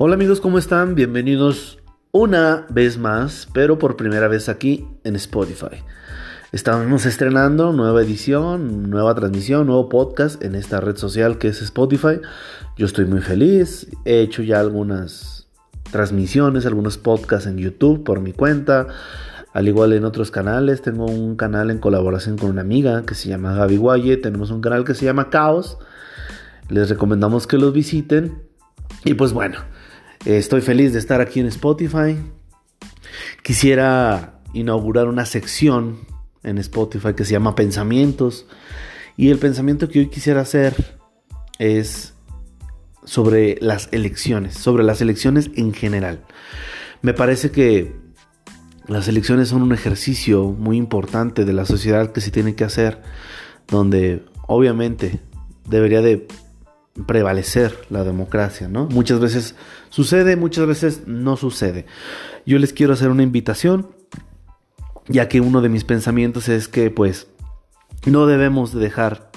Hola amigos, ¿cómo están? Bienvenidos una vez más, pero por primera vez aquí en Spotify. Estamos estrenando nueva edición, nueva transmisión, nuevo podcast en esta red social que es Spotify. Yo estoy muy feliz. He hecho ya algunas transmisiones, algunos podcasts en YouTube por mi cuenta. Al igual en otros canales, tengo un canal en colaboración con una amiga que se llama Gaby Guaye. Tenemos un canal que se llama Caos. Les recomendamos que los visiten. Y pues bueno, Estoy feliz de estar aquí en Spotify. Quisiera inaugurar una sección en Spotify que se llama Pensamientos. Y el pensamiento que hoy quisiera hacer es sobre las elecciones, sobre las elecciones en general. Me parece que las elecciones son un ejercicio muy importante de la sociedad que se tiene que hacer, donde obviamente debería de prevalecer la democracia, ¿no? Muchas veces sucede, muchas veces no sucede. Yo les quiero hacer una invitación, ya que uno de mis pensamientos es que pues no debemos dejar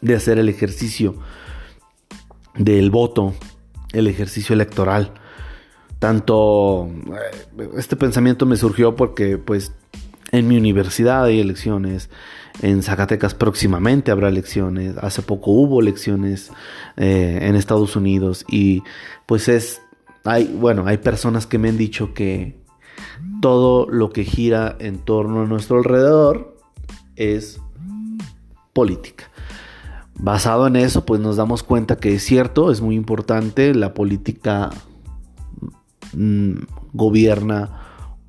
de hacer el ejercicio del voto, el ejercicio electoral. Tanto eh, este pensamiento me surgió porque pues en mi universidad hay elecciones, en Zacatecas próximamente habrá elecciones, hace poco hubo elecciones eh, en Estados Unidos y pues es, hay, bueno, hay personas que me han dicho que todo lo que gira en torno a nuestro alrededor es política. Basado en eso, pues nos damos cuenta que es cierto, es muy importante, la política mm, gobierna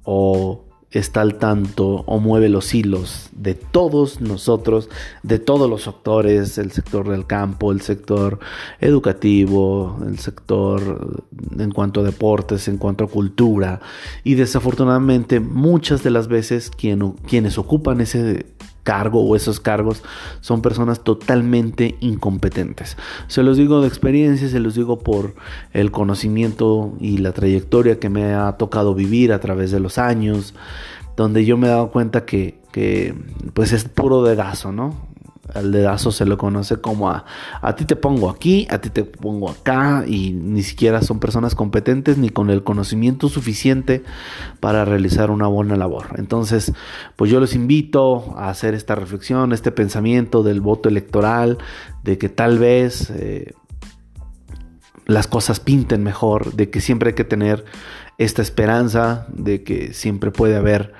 o está al tanto o mueve los hilos de todos nosotros, de todos los sectores, el sector del campo, el sector educativo, el sector en cuanto a deportes, en cuanto a cultura. Y desafortunadamente muchas de las veces quienes ocupan ese cargo o esos cargos son personas totalmente incompetentes. Se los digo de experiencia, se los digo por el conocimiento y la trayectoria que me ha tocado vivir a través de los años, donde yo me he dado cuenta que, que pues es puro dedazo, ¿no? Al dedazo se lo conoce como a, a ti te pongo aquí, a ti te pongo acá y ni siquiera son personas competentes ni con el conocimiento suficiente para realizar una buena labor. Entonces, pues yo los invito a hacer esta reflexión, este pensamiento del voto electoral, de que tal vez... Eh, las cosas pinten mejor, de que siempre hay que tener esta esperanza, de que siempre puede haber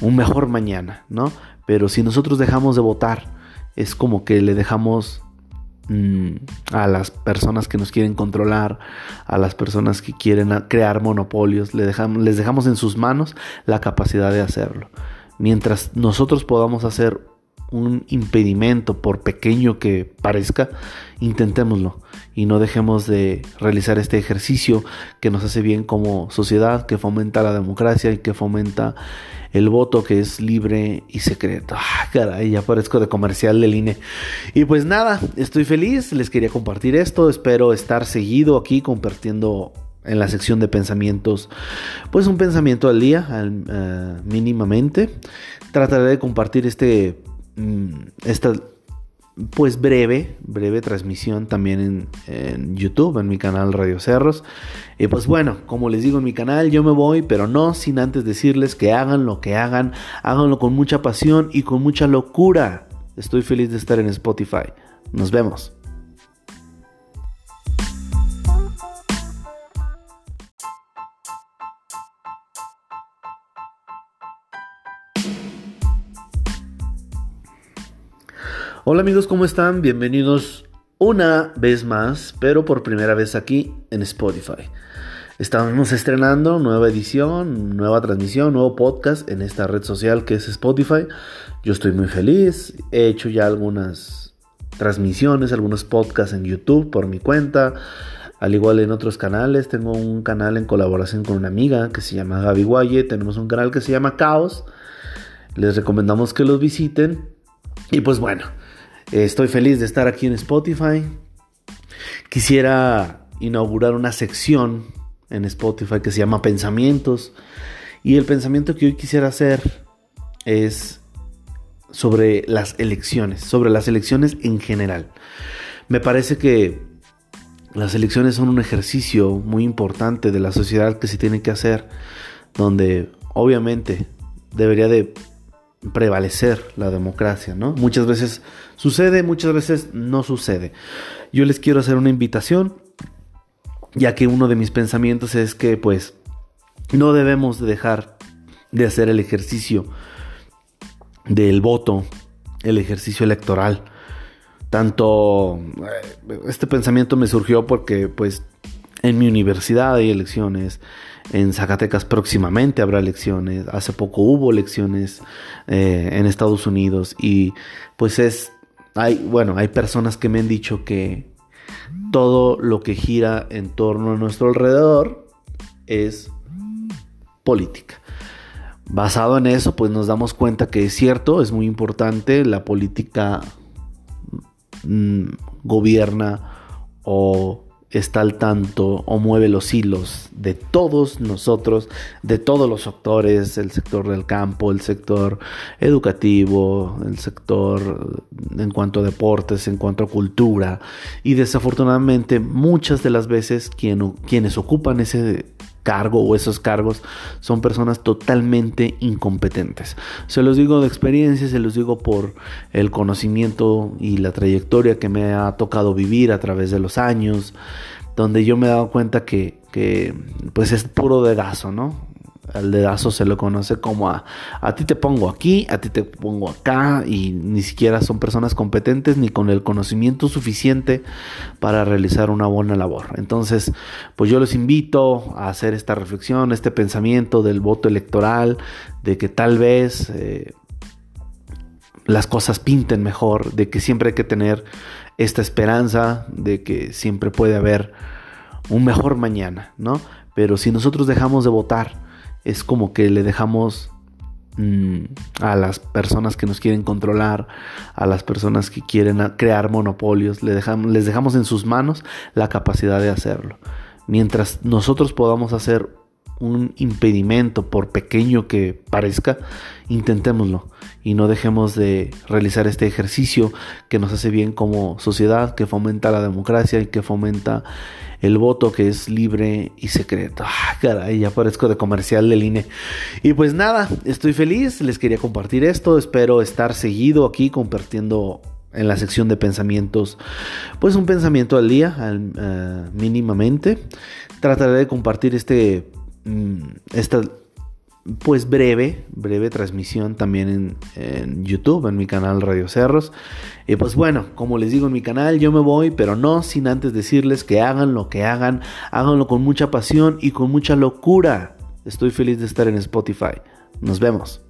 un mejor mañana, ¿no? Pero si nosotros dejamos de votar, es como que le dejamos mm, a las personas que nos quieren controlar, a las personas que quieren crear monopolios, le dejamos, les dejamos en sus manos la capacidad de hacerlo. Mientras nosotros podamos hacer un impedimento, por pequeño que parezca, intentémoslo y no dejemos de realizar este ejercicio que nos hace bien como sociedad, que fomenta la democracia y que fomenta el voto que es libre y secreto. Ah, caray, ya parezco de comercial del INE. Y pues nada, estoy feliz, les quería compartir esto, espero estar seguido aquí compartiendo en la sección de pensamientos, pues un pensamiento al día, eh, mínimamente. Trataré de compartir este esta pues breve, breve transmisión también en, YouTube, en mi canal Radio Cerros. Y pues bueno, como les digo en mi canal, yo me voy, pero no sin antes decirles que hagan lo que hagan, háganlo con mucha pasión y con mucha locura. Estoy feliz de estar en Spotify. Nos vemos. Hola amigos, ¿cómo están? Bienvenidos una vez más, pero por primera vez aquí en Spotify. Estamos estrenando nueva edición, nueva transmisión, nuevo podcast en esta red social que es Spotify. Yo estoy muy feliz. He hecho ya algunas transmisiones, algunos podcasts en YouTube por mi cuenta. Al igual en otros canales, tengo un canal en colaboración con una amiga que se llama Gaby Guaye. Tenemos un canal que se llama Caos. Les recomendamos que los visiten. Y pues bueno, Estoy feliz de estar aquí en Spotify. Quisiera inaugurar una sección en Spotify que se llama Pensamientos. Y el pensamiento que hoy quisiera hacer es sobre las elecciones, sobre las elecciones en general. Me parece que las elecciones son un ejercicio muy importante de la sociedad que se tiene que hacer, donde obviamente debería de prevalecer la democracia, ¿no? Muchas veces sucede, muchas veces no sucede. Yo les quiero hacer una invitación, ya que uno de mis pensamientos es que pues no debemos dejar de hacer el ejercicio del voto, el ejercicio electoral. Tanto eh, este pensamiento me surgió porque pues en mi universidad hay elecciones, en Zacatecas próximamente habrá elecciones, hace poco hubo elecciones eh, en Estados Unidos y pues es, hay, bueno, hay personas que me han dicho que todo lo que gira en torno a nuestro alrededor es política. Basado en eso, pues nos damos cuenta que es cierto, es muy importante, la política mm, gobierna o está al tanto o mueve los hilos de todos nosotros, de todos los sectores, el sector del campo, el sector educativo, el sector en cuanto a deportes, en cuanto a cultura. Y desafortunadamente muchas de las veces quienes ocupan ese cargo o esos cargos son personas totalmente incompetentes. Se los digo de experiencia, se los digo por el conocimiento y la trayectoria que me ha tocado vivir a través de los años, donde yo me he dado cuenta que, que pues es puro dedazo, ¿no? Al dedazo se lo conoce como a, a ti te pongo aquí, a ti te pongo acá y ni siquiera son personas competentes ni con el conocimiento suficiente para realizar una buena labor. Entonces, pues yo los invito a hacer esta reflexión, este pensamiento del voto electoral, de que tal vez... Eh, las cosas pinten mejor, de que siempre hay que tener esta esperanza, de que siempre puede haber un mejor mañana, ¿no? Pero si nosotros dejamos de votar, es como que le dejamos mm, a las personas que nos quieren controlar, a las personas que quieren crear monopolios, les dejamos, les dejamos en sus manos la capacidad de hacerlo. Mientras nosotros podamos hacer un impedimento, por pequeño que parezca, intentémoslo y no dejemos de realizar este ejercicio que nos hace bien como sociedad, que fomenta la democracia y que fomenta el voto que es libre y secreto. Ah, caray, ya parezco de comercial del INE. Y pues nada, estoy feliz, les quería compartir esto, espero estar seguido aquí compartiendo en la sección de pensamientos, pues un pensamiento al día, eh, mínimamente. Trataré de compartir este esta pues breve, breve transmisión también en, YouTube, en mi canal Radio Cerros. Y pues bueno, como les digo en mi canal, yo me voy, pero no sin antes decirles que hagan lo que hagan, háganlo con mucha pasión y con mucha locura. Estoy feliz de estar en Spotify. Nos vemos.